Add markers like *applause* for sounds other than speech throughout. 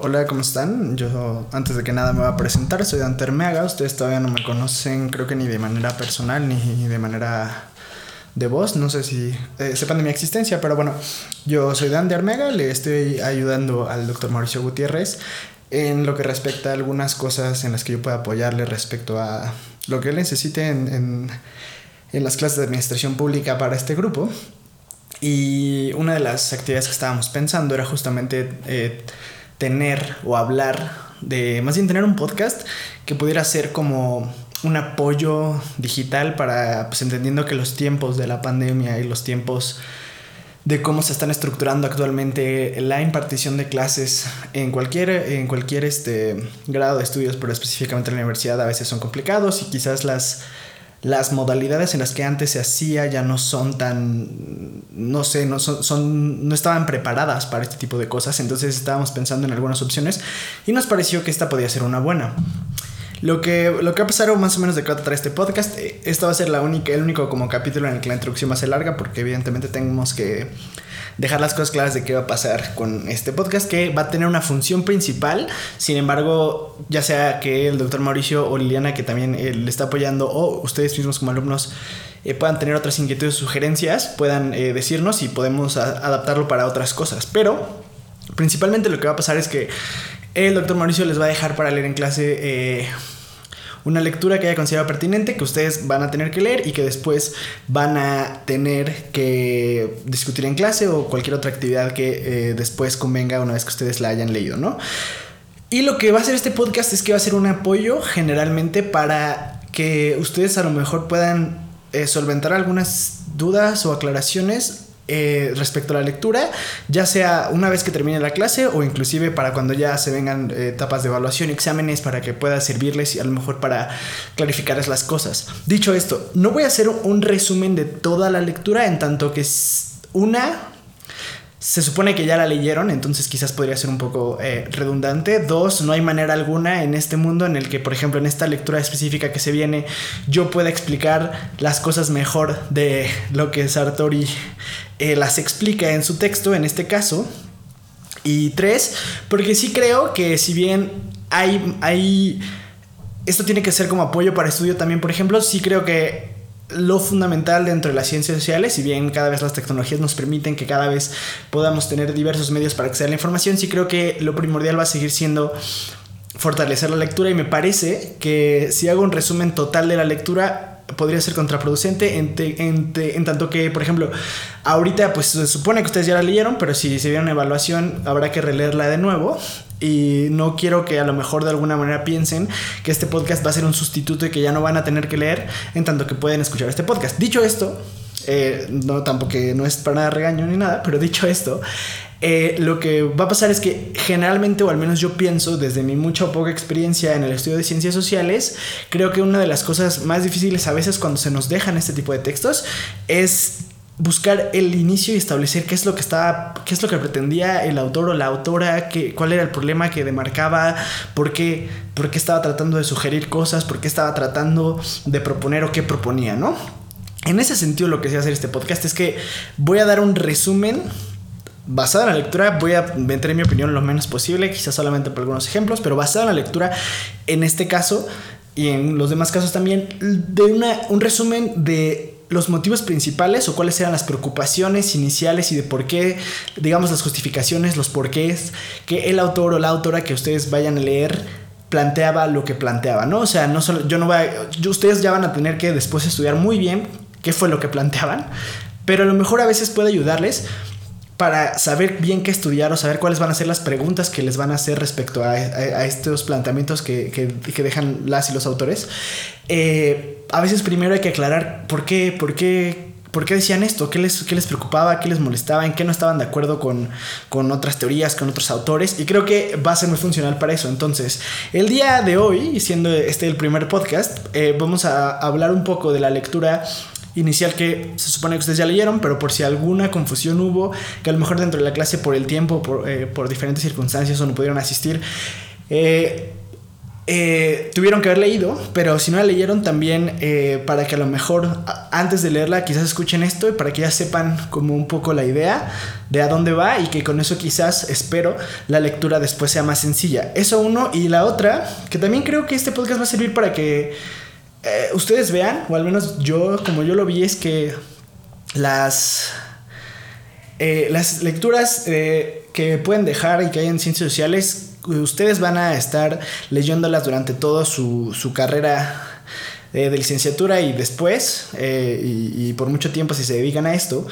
Hola, ¿cómo están? Yo, antes de que nada, me voy a presentar. Soy Dante Armeaga. Ustedes todavía no me conocen, creo que ni de manera personal ni de manera de voz. No sé si eh, sepan de mi existencia, pero bueno, yo soy Dante Armega. Le estoy ayudando al doctor Mauricio Gutiérrez en lo que respecta a algunas cosas en las que yo pueda apoyarle respecto a lo que él necesite en, en las clases de administración pública para este grupo. Y una de las actividades que estábamos pensando era justamente eh, tener o hablar de, más bien tener un podcast que pudiera ser como un apoyo digital para, pues entendiendo que los tiempos de la pandemia y los tiempos de cómo se están estructurando actualmente la impartición de clases en cualquier, en cualquier este, grado de estudios, pero específicamente en la universidad a veces son complicados y quizás las las modalidades en las que antes se hacía ya no son tan, no sé, no, son, no estaban preparadas para este tipo de cosas, entonces estábamos pensando en algunas opciones y nos pareció que esta podía ser una buena. Lo que, lo que va a pasar más o menos de qué va este podcast, eh, esta va a ser la única, el único como capítulo en el que la introducción va a ser larga porque evidentemente tenemos que dejar las cosas claras de qué va a pasar con este podcast, que va a tener una función principal. Sin embargo, ya sea que el doctor Mauricio o Liliana, que también eh, le está apoyando, o ustedes mismos como alumnos, eh, puedan tener otras inquietudes o sugerencias, puedan decirnos y podemos adaptarlo para otras cosas. Pero principalmente lo que va a pasar es que el doctor Mauricio les va a dejar para leer en clase una lectura que haya considerado pertinente, que ustedes van a tener que leer y que después van a tener que discutir en clase o cualquier otra actividad que eh, después convenga una vez que ustedes la hayan leído, ¿no? Y lo que va a hacer este podcast es que va a ser un apoyo generalmente para que ustedes a lo mejor puedan eh, solventar algunas dudas o aclaraciones eh, respecto a la lectura, ya sea una vez que termine la clase o inclusive para cuando ya se vengan eh, etapas de evaluación exámenes para que pueda servirles y a lo mejor para clarificarles las cosas. Dicho esto, no voy a hacer un resumen de toda la lectura en tanto que una se supone que ya la leyeron, entonces quizás podría ser un poco eh, redundante. Dos, no hay manera alguna en este mundo en el que, por ejemplo, en esta lectura específica que se viene, yo pueda explicar las cosas mejor de lo que Sartori eh, las explica en su texto, en este caso. Y tres, porque sí creo que si bien hay, hay... Esto tiene que ser como apoyo para estudio también, por ejemplo, sí creo que lo fundamental dentro de las ciencias sociales, si bien cada vez las tecnologías nos permiten que cada vez podamos tener diversos medios para acceder a la información, sí creo que lo primordial va a seguir siendo fortalecer la lectura y me parece que si hago un resumen total de la lectura podría ser contraproducente en, tanto que, por ejemplo, ahorita pues se supone que ustedes ya la leyeron, pero si se vieron evaluación habrá que releerla de nuevo y no quiero que a lo mejor de alguna manera piensen que este podcast va a ser un sustituto y que ya no van a tener que leer en tanto que pueden escuchar este podcast. Dicho esto, eh, no tampoco no es para nada regaño ni nada, pero dicho esto, eh, lo que va a pasar es que generalmente, o al menos yo pienso, desde mi mucha o poca experiencia en el estudio de ciencias sociales, creo que una de las cosas más difíciles a veces cuando se nos dejan este tipo de textos es buscar el inicio y establecer qué es lo que estaba, qué es lo que pretendía el autor o la autora, qué, cuál era el problema que demarcaba, por qué, por qué estaba tratando de sugerir cosas, por qué estaba tratando de proponer o qué proponía, ¿no? En ese sentido lo que se va a hacer este podcast es que voy a dar un resumen basado en la lectura, voy a meter mi opinión lo menos posible, quizás solamente por algunos ejemplos, pero basado en la lectura, en este caso y en los demás casos también, de una, un resumen de los motivos principales o cuáles eran las preocupaciones iniciales y de por qué, digamos, las justificaciones, los porqués que el autor o la autora que ustedes vayan a leer planteaba lo que planteaba, ¿no? O sea, no solo, yo no voy a, ustedes ya van a tener que después estudiar muy bien qué fue lo que planteaban, pero a lo mejor a veces puede ayudarles para saber bien qué estudiar o saber cuáles van a ser las preguntas que les van a hacer respecto a, estos planteamientos que, que, dejan las y los autores. Eh, a veces primero hay que aclarar por qué, por qué, por qué decían esto, qué les, qué les preocupaba, qué les molestaba, en qué no estaban de acuerdo con, con otras teorías, con otros autores. Y creo que va a ser muy funcional para eso. Entonces, el día de hoy, siendo este el primer podcast, eh, vamos a hablar un poco de la lectura inicial que se supone que ustedes ya leyeron, pero por si alguna confusión hubo, que a lo mejor dentro de la clase por el tiempo, por, eh, por diferentes circunstancias o no pudieron asistir, eh, eh, tuvieron que haber leído, pero si no la leyeron también para que a lo mejor antes de leerla quizás escuchen esto y para que ya sepan como un poco la idea de a dónde va y que con eso quizás espero la lectura después sea más sencilla. Eso uno y la otra, que también creo que este podcast va a servir para que eh, ustedes vean, o al menos yo como yo lo vi, es que las... las lecturas que pueden dejar y que hay en ciencias sociales ustedes van a estar leyéndolas durante toda su, su carrera eh, de licenciatura y después, eh, y, por mucho tiempo si se dedican a esto,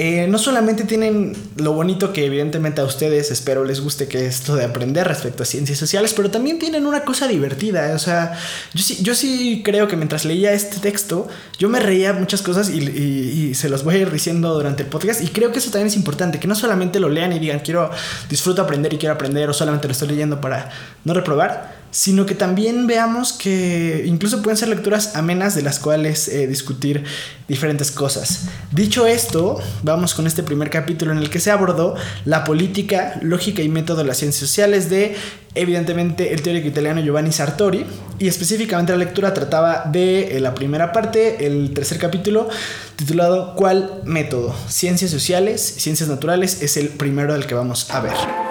eh, no solamente tienen lo bonito que evidentemente a ustedes espero les guste que esto de aprender respecto a ciencias sociales, pero también tienen una cosa divertida. O sea, yo sí, yo sí creo que mientras leía este texto, yo me reía muchas cosas y, y, se los voy a ir diciendo durante el podcast. Y creo que eso también es importante, que no solamente lo lean y digan quiero, disfruto aprender y quiero aprender, o solamente lo estoy leyendo para no reprobar sino que también veamos que incluso pueden ser lecturas amenas de las cuales eh, discutir diferentes cosas. Dicho esto, vamos con este primer capítulo en el que se abordó la política, lógica y método de las ciencias sociales de, evidentemente, el teórico italiano Giovanni Sartori, y específicamente la lectura trataba de eh, la primera parte, el tercer capítulo, titulado ¿Cuál método? Ciencias sociales, ciencias naturales, es el primero del que vamos a ver.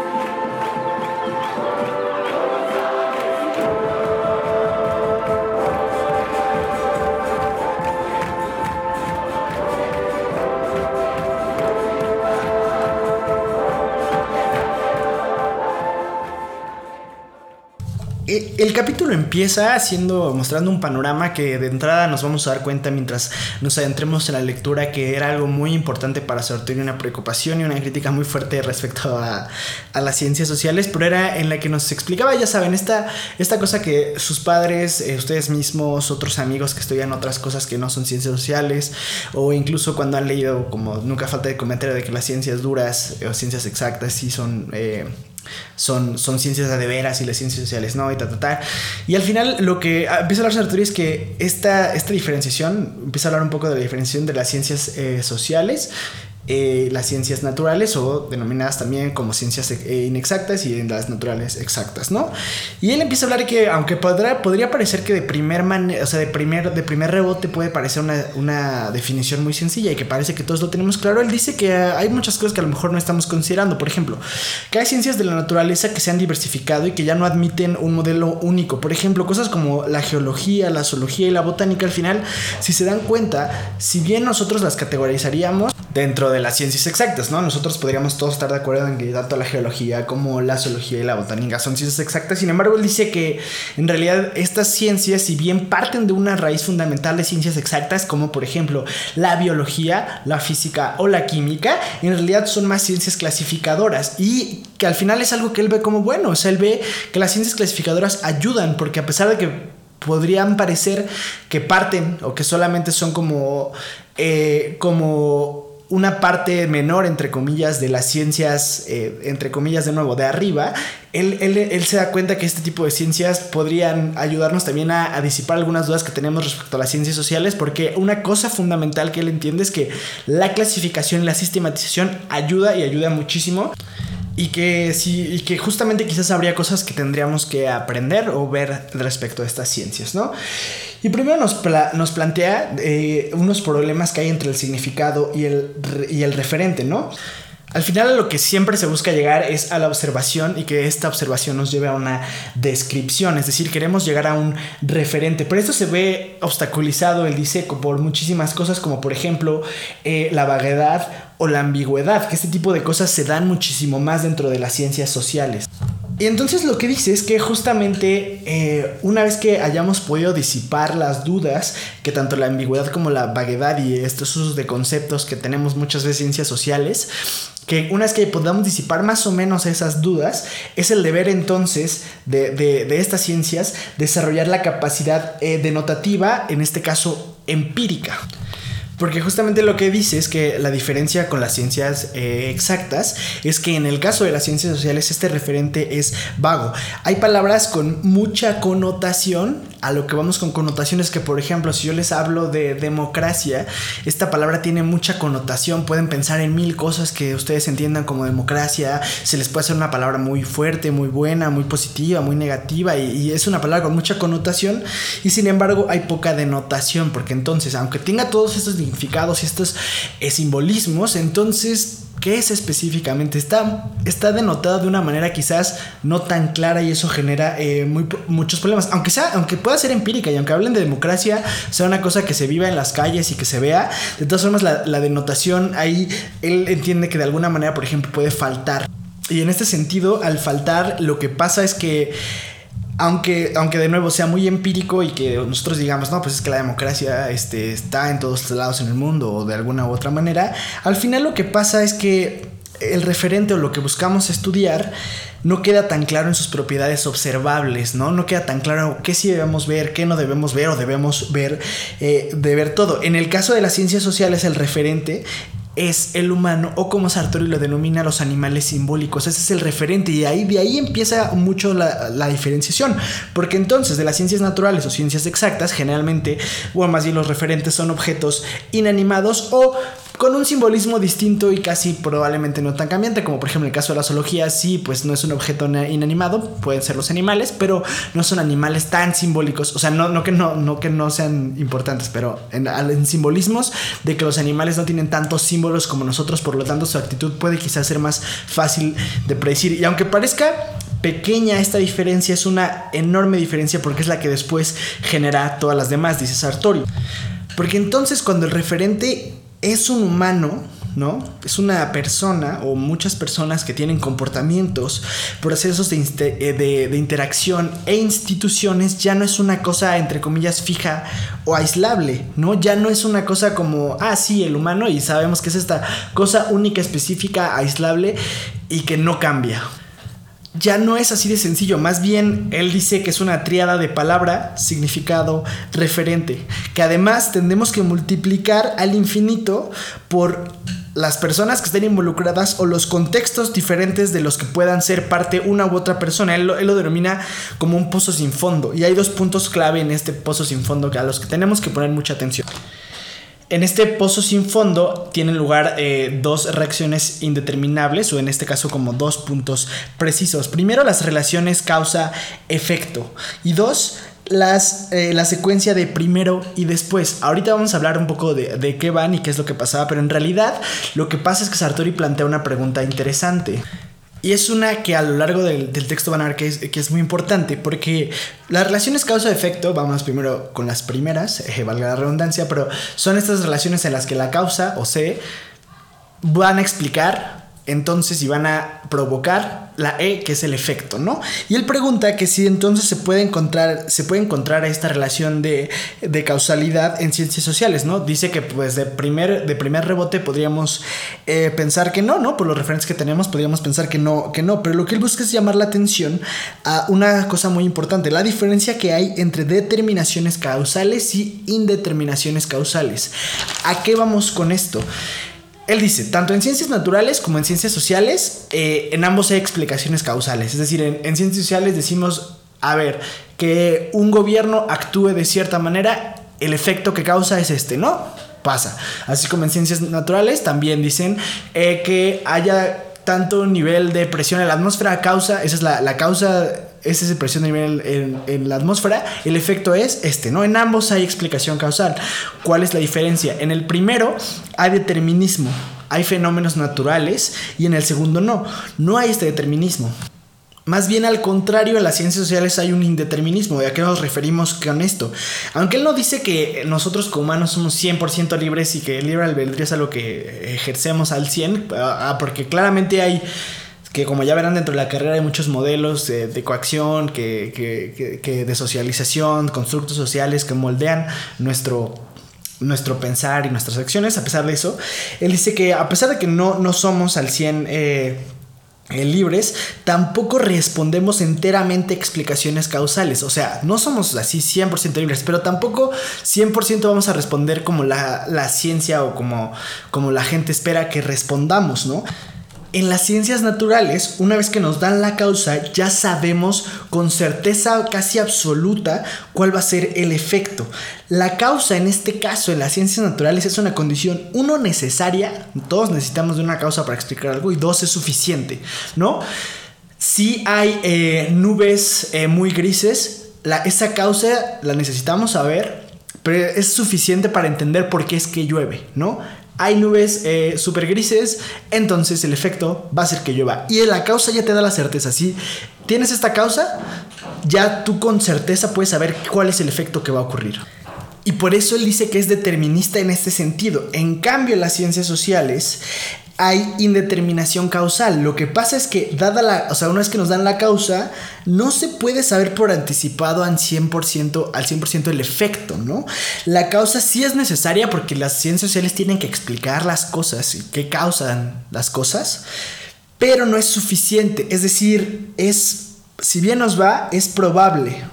El capítulo empieza haciendo, mostrando un panorama que de entrada nos vamos a dar cuenta mientras nos adentremos en la lectura que era algo muy importante para Sartori, una preocupación y una crítica muy fuerte respecto a, las ciencias sociales, pero era en la que nos explicaba, ya saben, esta, esta cosa que sus padres, eh, ustedes mismos, otros amigos que estudian otras cosas que no son ciencias sociales, o incluso cuando han leído, como nunca falta de comentario de que las ciencias duras o ciencias exactas sí son... Eh, son, son ciencias de veras y las ciencias sociales no, y ta, ta, ta. Y al final lo que ah, empieza a hablar Sartori es que esta, esta diferenciación, empieza a hablar un poco de la diferenciación de las ciencias eh, sociales eh, las ciencias naturales o denominadas también como ciencias eh, inexactas y las naturales exactas, ¿no? Y él empieza a hablar que aunque podrá, podría parecer que de primer o sea, de primer, de primer rebote puede parecer una, una, definición muy sencilla y que parece que todos lo tenemos claro, él dice que hay muchas cosas que a lo mejor no estamos considerando, por ejemplo, que hay ciencias de la naturaleza que se han diversificado y que ya no admiten un modelo único, por ejemplo, cosas como la geología, la zoología y la botánica, al final, si se dan cuenta, si bien nosotros las categorizaríamos dentro de las ciencias exactas, ¿no? Nosotros podríamos todos estar de acuerdo en que tanto la geología como la zoología y la botánica son ciencias exactas. Sin embargo, él dice que en realidad estas ciencias, si bien parten de una raíz fundamental de ciencias exactas, como por ejemplo la biología, la física o la química, en realidad son más ciencias clasificadoras y que al final es algo que él ve como bueno. O sea, él ve que las ciencias clasificadoras ayudan porque a pesar de que podrían parecer que parten o que solamente son como, eh, como una parte menor, entre comillas, de las ciencias, eh, entre comillas, de nuevo, de arriba, él, él, se da cuenta que este tipo de ciencias podrían ayudarnos también a, disipar algunas dudas que tenemos respecto a las ciencias sociales, porque una cosa fundamental que él entiende es que la clasificación y la sistematización ayuda y ayuda muchísimo. Y que, sí, y que justamente quizás habría cosas que tendríamos que aprender o ver respecto a estas ciencias, ¿no? Y primero nos, plantea eh, unos problemas que hay entre el significado y el, referente, ¿no? Al final a lo que siempre se busca llegar es a la observación y que esta observación nos lleve a una descripción, es decir, queremos llegar a un referente, pero esto se ve obstaculizado, el dice, por muchísimas cosas como por ejemplo eh, la vaguedad o la ambigüedad, que este tipo de cosas se dan muchísimo más dentro de las ciencias sociales. Y entonces lo que dice es que justamente eh, una vez que hayamos podido disipar las dudas, que tanto la ambigüedad como la vaguedad y estos usos de conceptos que tenemos muchas veces en ciencias sociales, que una vez que podamos disipar más o menos esas dudas, es el deber entonces de, estas ciencias desarrollar la capacidad eh, denotativa, en este caso empírica. Porque justamente lo que dice es que la diferencia con las ciencias eh, exactas es que en el caso de las ciencias sociales este referente es vago. Hay palabras con mucha connotación, a lo que vamos con connotaciones que por ejemplo si yo les hablo de democracia, esta palabra tiene mucha connotación, pueden pensar en mil cosas que ustedes entiendan como democracia, se les puede hacer una palabra muy fuerte, muy buena, muy positiva, muy negativa y, y es una palabra con mucha connotación. Y sin embargo hay poca denotación porque entonces aunque tenga todos estos significados y estos eh, simbolismos, entonces, ¿qué es específicamente? Está, está denotado de una manera quizás no tan clara y eso genera eh, muchos problemas. Aunque, sea, aunque pueda ser empírica y aunque hablen de democracia, sea una cosa que se viva en las calles y que se vea, de todas formas la, la denotación ahí, él entiende que de alguna manera, por ejemplo, puede faltar. Y en este sentido, al faltar, lo que pasa es que aunque, aunque de nuevo sea muy empírico y que nosotros digamos, no, pues es que la democracia este, está en todos lados en el mundo o de alguna u otra manera, al final lo que pasa es que el referente o lo que buscamos estudiar no queda tan claro en sus propiedades observables, ¿no? No queda tan claro qué sí debemos ver, qué no debemos ver o debemos ver, eh, de ver todo. En el caso de las ciencias sociales, el referente es el humano o como Sartori lo denomina los animales simbólicos. Ese es el referente y ahí, de ahí empieza mucho la, la, diferenciación. Porque entonces de las ciencias naturales o ciencias exactas generalmente, o más bien los referentes son objetos inanimados o con un simbolismo distinto y casi probablemente no tan cambiante, como por ejemplo en el caso de la zoología, sí, pues no es un objeto inanimado, pueden ser los animales, pero no son animales tan simbólicos, o sea, no, no, que, no, no que no sean importantes, pero en, simbolismos de que los animales no tienen tantos símbolos como nosotros, por lo tanto su actitud puede quizás ser más fácil de predecir. Y aunque parezca pequeña esta diferencia, es una enorme diferencia porque es la que después genera todas las demás, dice Sartori. Porque entonces cuando el referente es un humano, ¿no? Es una persona o muchas personas que tienen comportamientos, procesos de, eh, de, de, interacción e instituciones, ya no es una cosa, entre comillas, fija o aislable, ¿no? Ya no es una cosa como, ah, sí, el humano y sabemos que es esta cosa única, específica, aislable y que no cambia ya no es así de sencillo, más bien él dice que es una triada de palabra, significado, referente, que además tendemos que multiplicar al infinito por las personas que estén involucradas o los contextos diferentes de los que puedan ser parte una u otra persona. Él lo, él lo, denomina como un pozo sin fondo. Y hay dos puntos clave en este pozo sin fondo a los que tenemos que poner mucha atención. En este pozo sin fondo tienen lugar eh, dos reacciones indeterminables o en este caso como dos puntos precisos. Primero las relaciones causa-efecto y dos las, eh, la secuencia de primero y después. Ahorita vamos a hablar un poco de, de qué van y qué es lo que pasaba, pero en realidad lo que pasa es que Sartori plantea una pregunta interesante. Y es una que a lo largo del, del texto van a ver que es, que es, muy importante, porque las relaciones causa-efecto, vamos primero con las primeras, eh, valga la redundancia, pero son estas relaciones en las que la causa o C van a explicar entonces y van a provocar la E, que es el efecto, ¿no? Y él pregunta que si entonces se puede encontrar, se puede encontrar esta relación de, de causalidad en ciencias sociales, ¿no? Dice que pues de primer, de primer rebote podríamos eh, pensar que no, ¿no? Por los referentes que tenemos podríamos pensar que no, que no, pero lo que él busca es llamar la atención a una cosa muy importante, la diferencia que hay entre determinaciones causales y indeterminaciones causales. ¿A qué vamos con esto? Él dice, tanto en ciencias naturales como en ciencias sociales, eh, en ambos hay explicaciones causales. Es decir, en, en, ciencias sociales decimos, a ver, que un gobierno actúe de cierta manera, el efecto que causa es este, ¿no? Pasa. Así como en ciencias naturales también dicen eh, que haya tanto nivel de presión en la atmósfera causa, esa es la, la causa es la presión de nivel en, la atmósfera, el efecto es este, ¿no? En ambos hay explicación causal. ¿Cuál es la diferencia? En el primero hay determinismo, hay fenómenos naturales y en el segundo no, no hay este determinismo. Más bien al contrario, en las ciencias sociales hay un indeterminismo. ¿De a qué nos referimos con esto? Aunque él no dice que nosotros como humanos somos 100% libres y que el libre albedrío es algo que ejercemos al 100, porque claramente hay que como ya verán dentro de la carrera hay muchos modelos de, de coacción, que, que, de socialización, constructos sociales que moldean nuestro nuestro pensar y nuestras acciones, a pesar de eso, él dice que a pesar de que no, no somos al 100 eh, eh, libres, tampoco respondemos enteramente explicaciones causales. O sea, no somos así 100% libres, pero tampoco 100% vamos a responder como la, la, ciencia o como, como la gente espera que respondamos, ¿no? En las ciencias naturales, una vez que nos dan la causa, ya sabemos con certeza casi absoluta cuál va a ser el efecto. La causa en este caso en las ciencias naturales es una condición, uno, necesaria, todos necesitamos de una causa para explicar algo, y dos, es suficiente, ¿no? Si hay eh, nubes eh, muy grises, la, esa causa la necesitamos saber, pero es suficiente para entender por qué es que llueve, ¿no? Hay nubes eh, súper grises, entonces el efecto va a ser que llueva. Y la causa ya te da la certeza. Si tienes esta causa, ya tú con certeza puedes saber cuál es el efecto que va a ocurrir. Y por eso él dice que es determinista en este sentido. En cambio, las ciencias sociales hay indeterminación causal. Lo que pasa es que, dada la, o sea, una vez que nos dan la causa, no se puede saber por anticipado al 100%, al 100% el efecto, ¿no? La causa sí es necesaria porque las ciencias sociales tienen que explicar las cosas y qué causan las cosas, pero no es suficiente. Es decir, es, si bien nos va, es probable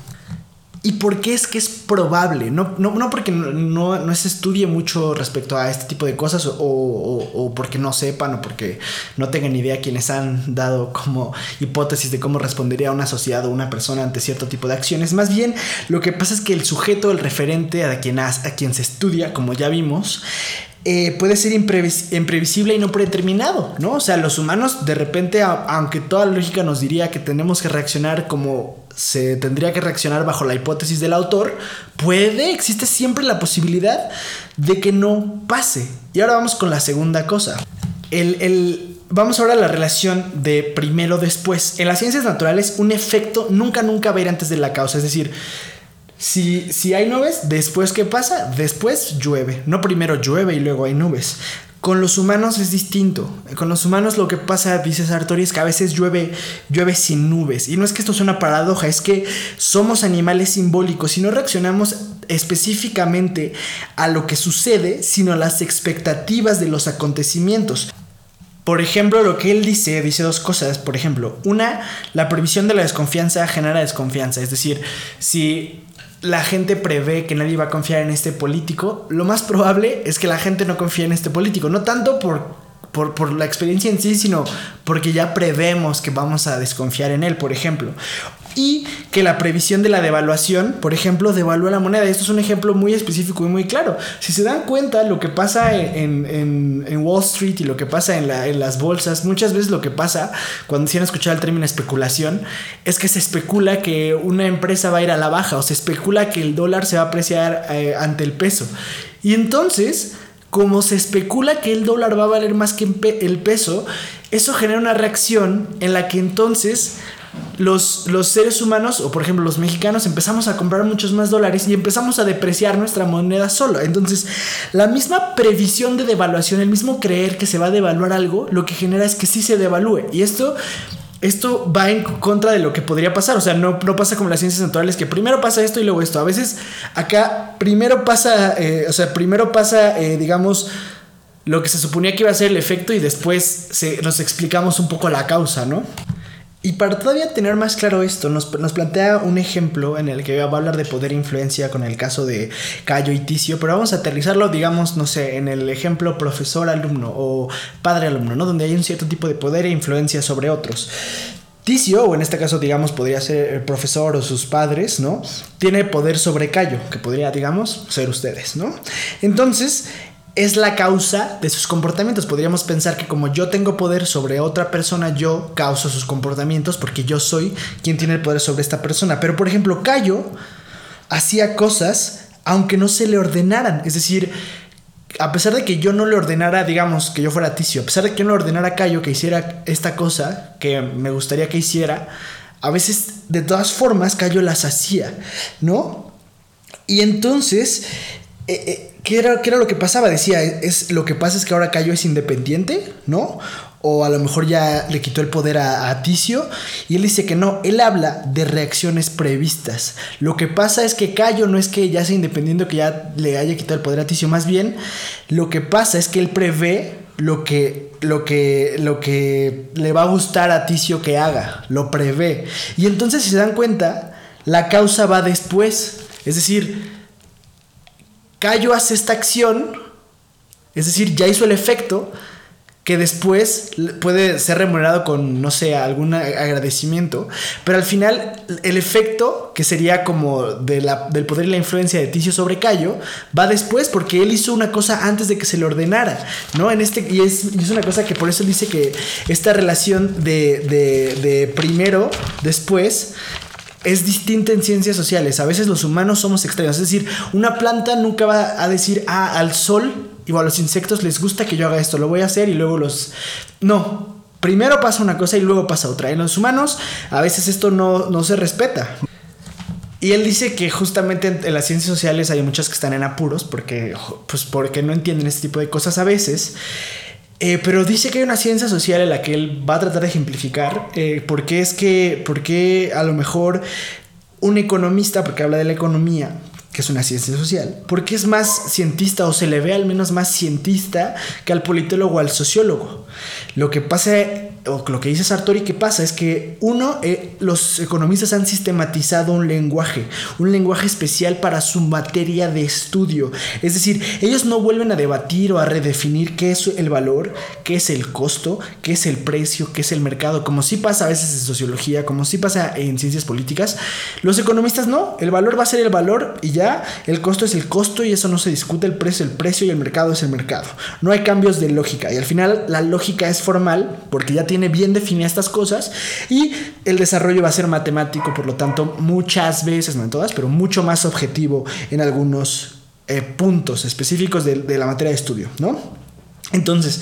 ¿Y por qué es que es probable? No, no, porque no, se estudie mucho respecto a este tipo de cosas o, porque no sepan o porque no tengan idea quienes han dado como hipótesis de cómo respondería una sociedad o una persona ante cierto tipo de acciones. Más bien, lo que pasa es que el sujeto, el referente a quien, a quien se estudia, como ya vimos, eh, puede ser imprevisible y no predeterminado, ¿no? O sea, los humanos de repente, aunque toda la lógica nos diría que tenemos que reaccionar como se tendría que reaccionar bajo la hipótesis del autor, puede, existe siempre la posibilidad de que no pase. Y ahora vamos con la segunda cosa. El, vamos ahora a la relación de primero después. En las ciencias naturales, un efecto nunca, nunca va a ir antes de la causa. Es decir, si, si hay nubes, después ¿qué pasa? Después llueve. No primero llueve y luego hay nubes. Con los humanos es distinto. Con los humanos lo que pasa, dice Sartori, es que a veces llueve, llueve sin nubes. Y no es que esto sea una paradoja, es que somos animales simbólicos y no reaccionamos específicamente a lo que sucede, sino a las expectativas de los acontecimientos. Por ejemplo, lo que él dice, dice dos cosas. Por ejemplo, una, la previsión de la desconfianza genera desconfianza. Es decir, si la gente prevé que nadie va a confiar en este político, lo más probable es que la gente no confíe en este político. No tanto por, por, por, la experiencia en sí, sino porque ya prevemos que vamos a desconfiar en él, por ejemplo y que la previsión de la devaluación, por ejemplo, devalúa la moneda. Esto es un ejemplo muy específico y muy claro. Si se dan cuenta, lo que pasa en, Wall Street y lo que pasa en, las bolsas, muchas veces lo que pasa cuando se han escuchado el término especulación, es que se especula que una empresa va a ir a la baja o se especula que el dólar se va a apreciar eh, ante el peso. Y entonces como se especula que el dólar va a valer más que el peso, eso genera una reacción en la que entonces los, los, seres humanos, o por ejemplo los mexicanos, empezamos a comprar muchos más dólares y empezamos a depreciar nuestra moneda solo. Entonces, la misma previsión de devaluación, el mismo creer que se va a devaluar algo, lo que genera es que sí se devalúe. Y esto esto va en contra de lo que podría pasar. O sea, no, no pasa como las ciencias naturales, que primero pasa esto y luego esto. A veces acá primero pasa, eh, o sea, primero pasa, eh, digamos, lo que se suponía que iba a ser el efecto y después nos explicamos un poco la causa, ¿no? Y para todavía tener más claro esto, nos, plantea un ejemplo en el que va a hablar de poder e influencia con el caso de Cayo y Ticio, pero vamos a aterrizarlo, digamos, no sé, en el ejemplo profesor-alumno o padre-alumno, ¿no? Donde hay un cierto tipo de poder e influencia sobre otros. Ticio, o en este caso, digamos, podría ser el profesor o sus padres, ¿no? Tiene poder sobre Cayo, que podría, digamos, ser ustedes, ¿no? Entonces, es la causa de sus comportamientos. Podríamos pensar que como yo tengo poder sobre otra persona, yo causo sus comportamientos porque yo soy quien tiene el poder sobre esta persona. Pero por ejemplo, Cayo hacía cosas aunque no se le ordenaran. Es decir, a pesar de que yo no le ordenara, digamos, que yo fuera Ticio, a pesar de que yo no le ordenara a Cayo que hiciera esta cosa que me gustaría que hiciera, a veces de todas formas Cayo las hacía, ¿no? Y entonces... Eh, eh, ¿Qué era, era, lo que pasaba? Decía, es, lo que pasa es que ahora Cayo es independiente, ¿no? O a lo mejor ya le quitó el poder a, a, Ticio. Y él dice que no, él habla de reacciones previstas. Lo que pasa es que Cayo no es que ya sea independiente que ya le haya quitado el poder a Ticio. Más bien, lo que pasa es que él prevé lo que, lo que, lo que le va a gustar a Ticio que haga, lo prevé. Y entonces si se dan cuenta, la causa va después. Es decir, Cayo hace esta acción, es decir, ya hizo el efecto, que después puede ser remunerado con, no sé, algún agradecimiento, pero al final el efecto, que sería como del poder y la influencia de Ticio sobre Cayo, va después porque él hizo una cosa antes de que se le ordenara, ¿no? En este, y es, es una cosa que por eso dice que esta relación de, de, de primero, después, es distinta en ciencias sociales. A veces los humanos somos extraños. Es decir, una planta nunca va a decir, ah, al sol o a los insectos les gusta que yo haga esto, lo voy a hacer y luego los... No, primero pasa una cosa y luego pasa otra. En los humanos a veces esto no, no se respeta. Y él dice que justamente en, las ciencias sociales hay muchas que están en apuros porque, pues porque no entienden este tipo de cosas a veces. Eh, pero dice que hay una ciencia social en la que él va a tratar de ejemplificar eh, porque es que, porque a lo mejor un economista, porque habla de la economía, que es una ciencia social, porque es más cientista o se le ve al menos más cientista que al politólogo o al sociólogo. Lo que pasa o lo que dice Sartori que pasa es que uno, eh, los economistas han sistematizado un lenguaje, un lenguaje especial para su materia de estudio. Es decir, ellos no vuelven a debatir o a redefinir qué es el valor, qué es el costo, qué es el precio, qué es el mercado, como sí pasa a veces en sociología, como sí pasa en ciencias políticas. Los economistas no, el valor va a ser el valor y ya, el costo es el costo y eso no se discute, el precio es el precio y el mercado es el mercado. No hay cambios de lógica y al final la lógica es formal porque ya tiene bien definidas estas cosas y el desarrollo va a ser matemático, por lo tanto, muchas veces, no en todas, pero mucho más objetivo en algunos eh, puntos específicos de, de la materia de estudio, ¿no? Entonces,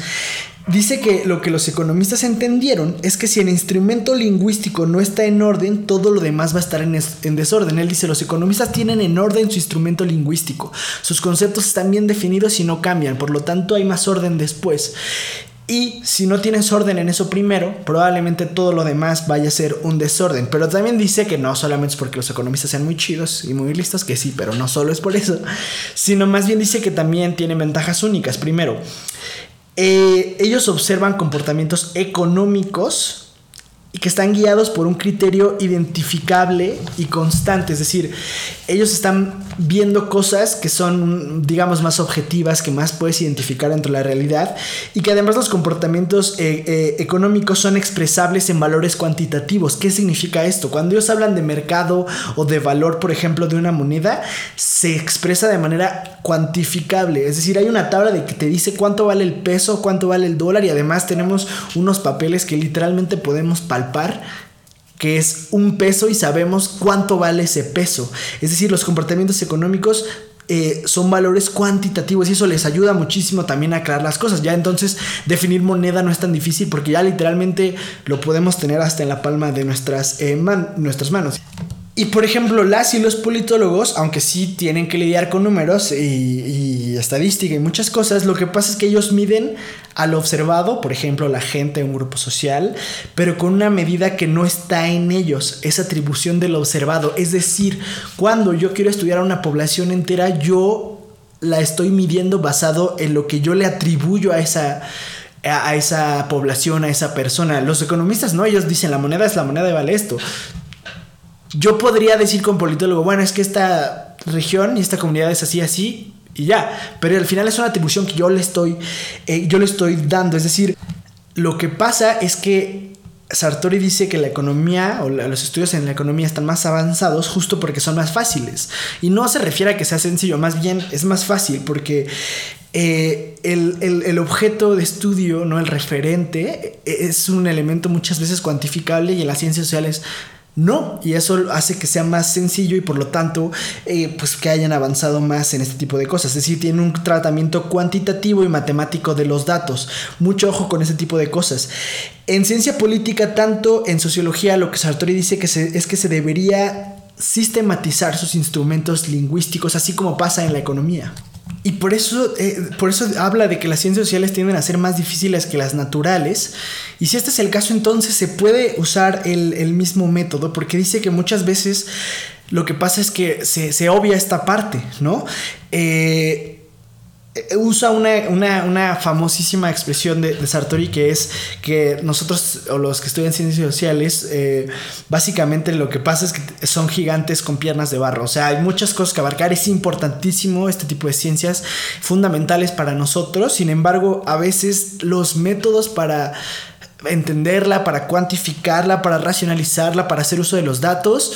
Dice que lo que los economistas entendieron es que si el instrumento lingüístico no está en orden, todo lo demás va a estar en, en, desorden. Él dice, los economistas tienen en orden su instrumento lingüístico. Sus conceptos están bien definidos y no cambian, por lo tanto hay más orden después. Y si no tienes orden en eso primero, probablemente todo lo demás vaya a ser un desorden. Pero también dice que no solamente es porque los economistas sean muy chidos y muy listos, que sí, pero no solo es por eso, sino más bien dice que también tienen ventajas únicas. Primero, eh, ellos observan comportamientos económicos y que están guiados por un criterio identificable y constante. Es decir, ellos están viendo cosas que son, digamos, más objetivas, que más puedes identificar dentro de la realidad y que además los comportamientos eh, eh, económicos son expresables en valores cuantitativos. ¿Qué significa esto? Cuando ellos hablan de mercado o de valor, por ejemplo, de una moneda, se expresa de manera cuantificable. Es decir, hay una tabla de que te dice cuánto vale el peso, cuánto vale el dólar y además tenemos unos papeles que literalmente podemos palpar par que es un peso y sabemos cuánto vale ese peso. Es decir, los comportamientos económicos eh, son valores cuantitativos y eso les ayuda muchísimo también a aclarar las cosas. Ya entonces definir moneda no es tan difícil porque ya literalmente lo podemos tener hasta en la palma de nuestras, eh, nuestras manos. Y por ejemplo, las y los politólogos, aunque sí tienen que lidiar con números y, estadística y muchas cosas, lo que pasa es que ellos miden al observado, por ejemplo, la gente, un grupo social, pero con una medida que no está en ellos, esa atribución del observado. Es decir, cuando yo quiero estudiar a una población entera, yo la estoy midiendo basado en lo que yo le atribuyo a esa a esa población, a esa persona. Los economistas no, ellos dicen la moneda es la moneda y vale esto. Yo podría decir con politólogo, bueno, es que esta región y esta comunidad es así, así, y ya. Pero al final es una atribución que yo le estoy, eh, yo le estoy dando. Es decir, lo que pasa es que Sartori dice que la economía o los estudios en la economía están más avanzados justo porque son más fáciles. Y no se refiere a que sea sencillo, más bien es más fácil porque eh, el, el, objeto de estudio, no el referente, es un elemento muchas veces cuantificable y en las ciencias sociales no, y eso hace que sea más sencillo y por lo tanto, eh, pues que hayan avanzado más en este tipo de cosas. Es decir, tiene un tratamiento cuantitativo y matemático de los datos. Mucho ojo con ese tipo de cosas. En ciencia política, tanto en sociología, lo que Sartori dice que es que se debería sistematizar sus instrumentos lingüísticos, así como pasa en la economía. Y por eso, eh, por eso habla de que las ciencias sociales tienden a ser más difíciles que las naturales. Y si este es el caso, entonces se puede usar el, mismo método, porque dice que muchas veces lo que pasa es que se, obvia esta parte, ¿no? Eh, usa una, famosísima expresión de, Sartori que es que nosotros o los que estudian ciencias sociales eh, básicamente lo que pasa es que son gigantes con piernas de barro. O sea hay muchas cosas que abarcar. Es importantísimo este tipo de ciencias fundamentales para nosotros. Sin embargo a veces los métodos para entenderla, para cuantificarla, para racionalizarla, para hacer uso de los datos,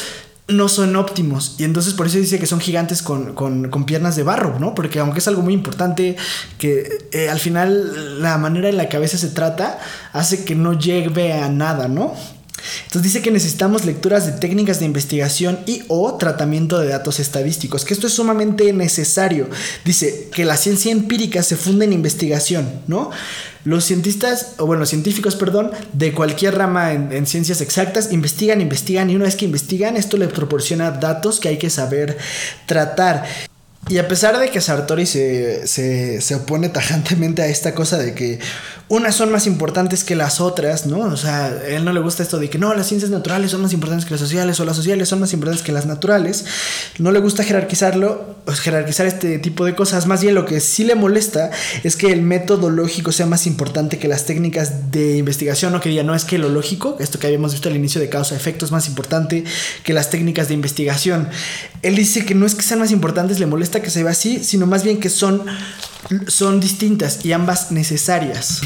no son óptimos. Y entonces por eso dice que son gigantes con, piernas de barro, ¿no? Porque aunque es algo muy importante, que eh, al final la manera en la que a veces se trata hace que no llegue a nada, ¿no? Entonces dice que necesitamos lecturas de técnicas de investigación y o tratamiento de datos estadísticos, que esto es sumamente necesario. Dice que la ciencia empírica se funda en investigación, ¿no? Los cientistas, o bueno, científicos, perdón, de cualquier rama en, ciencias exactas, investigan, investigan y una vez que investigan, esto le proporciona datos que hay que saber tratar. Y a pesar de que Sartori se, se, opone tajantemente a esta cosa de que unas son más importantes que las otras, ¿no? O sea, él no le gusta esto de que no, las ciencias naturales son más importantes que las sociales o las sociales son más importantes que las naturales. No le gusta jerarquizarlo, pues, jerarquizar este tipo de cosas. Más bien lo que sí le molesta es que el método lógico sea más importante que las técnicas de investigación. No quería, no es que lo lógico, esto que habíamos visto al inicio de causa-efecto es más importante que las técnicas de investigación. Él dice que no es que sean más importantes, le molesta que se vea así, sino más bien que son, son distintas y ambas necesarias.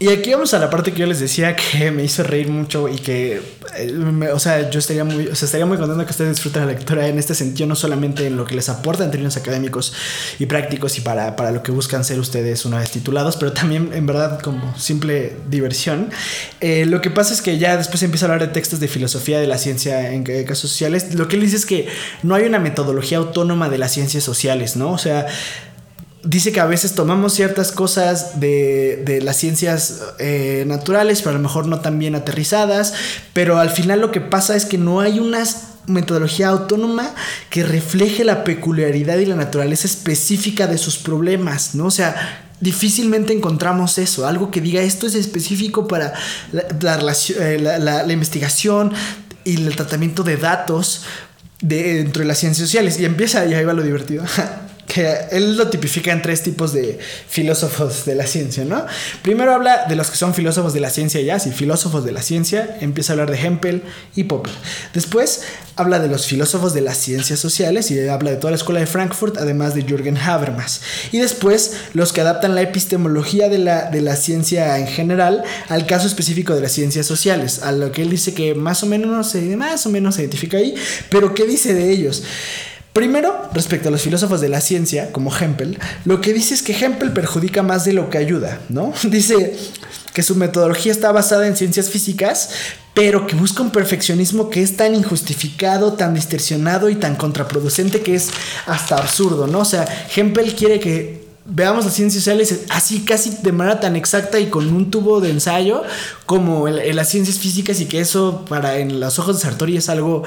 Y aquí vamos a la parte que yo les decía que *laughs* me hizo reír mucho y que, eh, o sea, yo estaría muy, o sea, estaría muy contento que ustedes disfruten la lectura en este sentido, no solamente en lo que les aporta en términos académicos y prácticos y para, para lo que buscan ser ustedes una vez titulados, pero también en verdad como simple diversión. Eh, lo que pasa es que ya después empieza a hablar de textos de filosofía de la ciencia en casos sociales. Lo que él dice es que no hay una metodología autónoma de las ciencias sociales, ¿no? O sea, dice que a veces tomamos ciertas cosas de, las ciencias eh, naturales, pero a lo mejor no tan bien aterrizadas, pero al final lo que pasa es que no hay una metodología autónoma que refleje la peculiaridad y la naturaleza específica de sus problemas, ¿no? O sea, difícilmente encontramos eso, algo que diga esto es específico para la, eh, investigación y el tratamiento de datos dentro de las ciencias sociales. Y empieza, y ahí va lo divertido. *laughs* que él lo tipifica en tres tipos de filósofos de la ciencia, ¿no? Primero habla de los que son filósofos de la ciencia ya, sí, filósofos de la ciencia, empieza a hablar de Hempel y Popper. Después habla de los filósofos de las ciencias sociales y habla de toda la escuela de Frankfurt, además de Jürgen Habermas. Y después los que adaptan la epistemología de la, de la ciencia en general al caso específico de las ciencias sociales, a lo que él dice que más o menos, más o menos se identifica ahí, pero ¿qué dice de ellos? Primero, respecto a los filósofos de la ciencia, como Hempel, lo que dice es que Hempel perjudica más de lo que ayuda, ¿no? *laughs* Dice que su metodología está basada en ciencias físicas, pero que busca un perfeccionismo que es tan injustificado, tan distorsionado y tan contraproducente que es hasta absurdo, ¿no? O sea, Hempel quiere que veamos las ciencias sociales así casi de manera tan exacta y con un tubo de ensayo como en, las ciencias físicas y que eso para en los ojos de Sartori es algo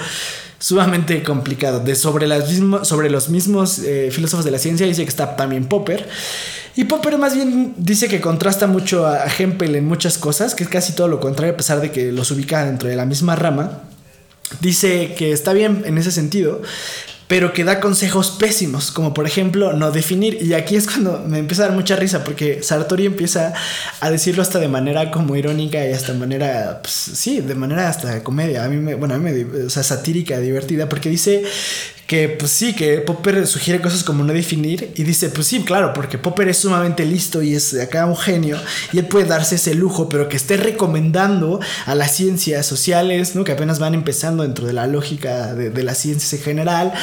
sumamente complicado. De sobre, los mismos eh, filósofos de la ciencia dice que está también Popper. Y Popper más bien dice que contrasta mucho a, Hempel en muchas cosas, que es casi todo lo contrario, a pesar de que los ubica dentro de la misma rama. Dice que está bien en ese sentido, pero que da consejos pésimos, como por ejemplo no definir. Y aquí es cuando me empieza a dar mucha risa, porque Sartori empieza a decirlo hasta de manera como irónica y hasta de manera, pues, sí, de manera hasta comedia. A mí me, bueno, a mí me, o sea, satírica, divertida, porque dice que pues sí, que Popper sugiere cosas como no definir y dice, pues sí, claro, porque Popper es sumamente listo y es acá un genio y él puede darse ese lujo, pero que esté recomendando a las ciencias sociales, ¿no? que apenas van empezando dentro de la lógica de, de las ciencias en general,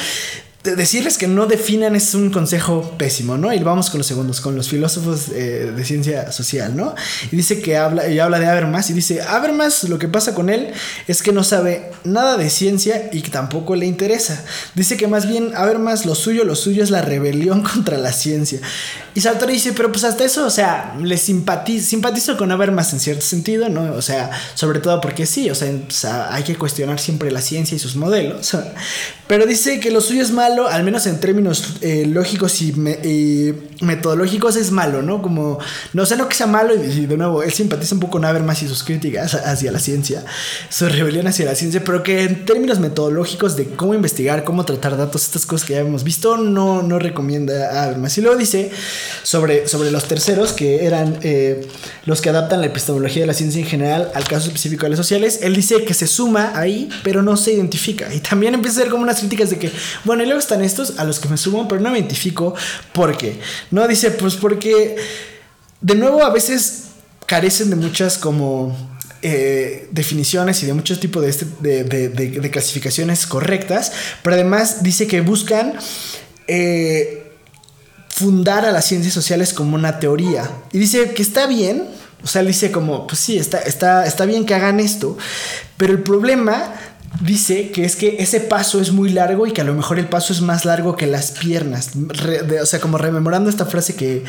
decirles que no definan es un consejo pésimo, ¿no? Y vamos con los segundos, con los filósofos eh, de ciencia social, ¿no? Y dice que habla, y habla de Habermas y dice, Habermas lo que pasa con él es que no sabe nada de ciencia y que tampoco le interesa. Dice que más bien Habermas lo suyo, lo suyo es la rebelión *laughs* contra la ciencia. Y Sartori dice, pero pues hasta eso, o sea, le simpatizo, con Habermas en cierto sentido, ¿no? O sea, sobre todo porque sí, o sea, hay que cuestionar siempre la ciencia y sus modelos. *laughs* Pero dice que lo suyo es mal al menos en términos eh, lógicos y, metodológicos, es malo, ¿no? Como, no sé, no que sea malo, y, de nuevo, él simpatiza un poco con Habermas y sus críticas hacia la ciencia, su rebelión hacia la ciencia, pero que en términos metodológicos de cómo investigar, cómo tratar datos, estas cosas que ya hemos visto, no, no recomienda a Habermas. Y luego dice sobre, sobre los terceros, que eran eh, los que adaptan la epistemología de la ciencia en general al caso específico de las sociales, él dice que se suma ahí, pero no se identifica. Y también empieza a ser como unas críticas de que, bueno, y luego están estos a los que me sumo, pero no me identifico. ¿Por qué? No dice, pues porque, de nuevo, a veces carecen de muchas como eh, definiciones y de muchos tipos de, este, de, clasificaciones correctas, pero además dice que buscan eh, fundar a las ciencias sociales como una teoría. Y dice que está bien, o sea, dice como, pues sí, está, está, está bien que hagan esto, pero el problema dice que es que ese paso es muy largo y que a lo mejor el paso es más largo que las piernas. o sea, como rememorando esta frase que,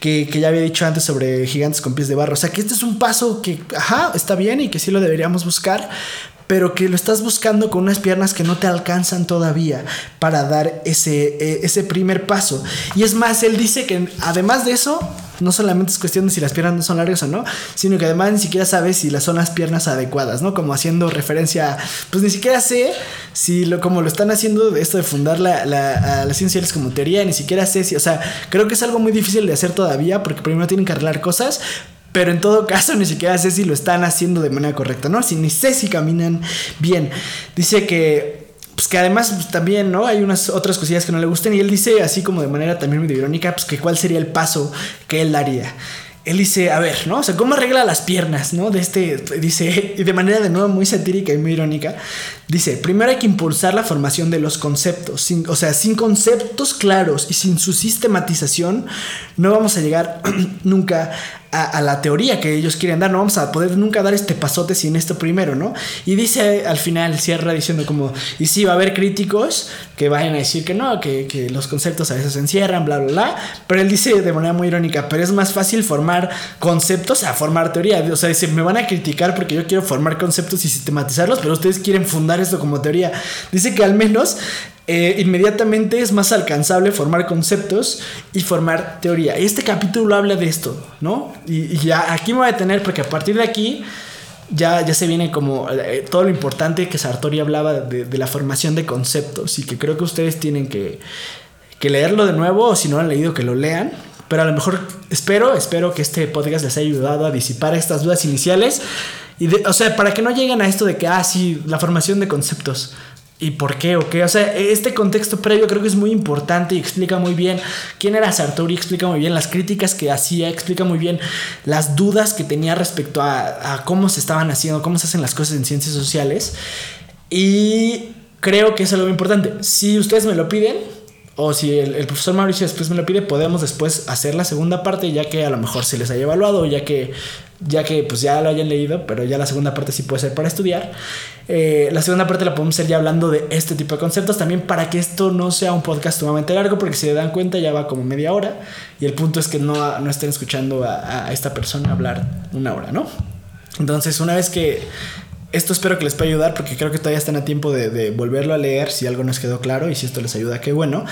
que, ya había dicho antes sobre gigantes con pies de barro. O sea, que este es un paso que, ajá, está bien y que sí lo deberíamos buscar, pero que lo estás buscando con unas piernas que no te alcanzan todavía para dar ese, e, ese primer paso. Y es más, él dice que además de eso, no solamente es cuestión de si las piernas no son largas o no, sino que además ni siquiera sabes si las son las piernas adecuadas, ¿no? Como haciendo referencia, pues ni siquiera sé si lo, como lo están haciendo esto de fundar la, la, a las ciencias como teoría, ni siquiera sé si, o sea, creo que es algo muy difícil de hacer todavía porque primero tienen que arreglar cosas, pero en todo caso ni siquiera sé si lo están haciendo de manera correcta, ¿no? Si ni sé si caminan bien. Dice que pues que además pues, también, ¿no? Hay unas otras cosillas que no le gusten y él dice así como de manera también muy irónica, pues que cuál sería el paso que él daría. Él dice, a ver, ¿no? O sea, ¿cómo arregla las piernas, ¿no? De este, dice, *laughs* y de manera de nuevo muy satírica y muy irónica, dice, primero hay que impulsar la formación de los conceptos, o sea, sin conceptos claros y sin su sistematización, no vamos a llegar *clears throat* nunca a, la teoría que ellos quieren dar. No vamos a poder nunca dar este pasote sin esto primero, ¿no? Y dice al final, cierra diciendo como, y sí, va a haber críticos que vayan a decir que no, que, que los conceptos a veces se encierran, bla, bla, bla. Pero él dice de manera muy irónica, pero es más fácil formar conceptos a formar teoría. O sea, dice, me van a criticar porque yo quiero formar conceptos y sistematizarlos, pero ustedes quieren fundar esto como teoría. Dice que al menos eh, inmediatamente es más alcanzable formar conceptos y formar teoría. Este capítulo habla de esto, ¿no? Y, ya aquí me voy a detener porque a partir de aquí ya, ya se viene como eh, todo lo importante que Sartori hablaba de, de, la formación de conceptos y que creo que ustedes tienen que, que leerlo de nuevo o si no han leído que lo lean. Pero a lo mejor espero, espero que este podcast les haya ayudado a disipar estas dudas iniciales. Y o sea, para que no lleguen a esto de que, ah, sí, la formación de conceptos y por qué o qué. O sea, este contexto previo creo que es muy importante y explica muy bien quién era Sartori, explica muy bien las críticas que hacía, explica muy bien las dudas que tenía respecto a, cómo se estaban haciendo, cómo se hacen las cosas en ciencias sociales. Y creo que es algo importante. Si ustedes me lo piden, o si el, el, profesor Mauricio después me lo pide, podemos después hacer la segunda parte, ya que a lo mejor se les haya evaluado, ya que ya que pues ya lo hayan leído, pero ya la segunda parte sí puede ser para estudiar. Eh, la segunda parte la podemos hacer ya hablando de este tipo de conceptos también para que esto no sea un podcast sumamente largo, porque si se dan cuenta ya va como media hora y el punto es que no, no estén escuchando a, esta persona hablar una hora, ¿no? Entonces una vez que esto espero que les pueda ayudar porque creo que todavía están a tiempo de, de volverlo a leer si algo nos quedó claro y si esto les ayuda, qué bueno.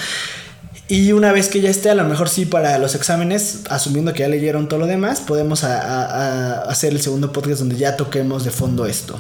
Y una vez que ya esté, a lo mejor sí para los exámenes, asumiendo que ya leyeron todo lo demás, podemos hacer el segundo podcast donde ya toquemos de fondo esto.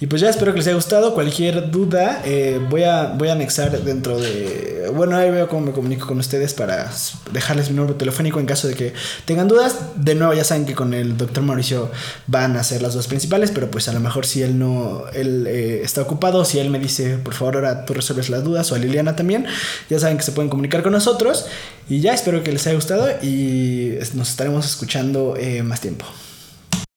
Y pues ya espero que les haya gustado. Cualquier duda eh, voy, a, voy a anexar dentro de... Bueno, ahí veo cómo me comunico con ustedes para dejarles mi número telefónico en caso de que tengan dudas. De nuevo ya saben que con el doctor Mauricio van a ser las dos principales, pero pues a lo mejor si él no... Él eh, está ocupado, si él me dice, por favor, ahora tú resuelves las dudas, o a Liliana también, ya saben que se pueden comunicar con nosotros. Y ya espero que les haya gustado y nos estaremos escuchando eh, más tiempo.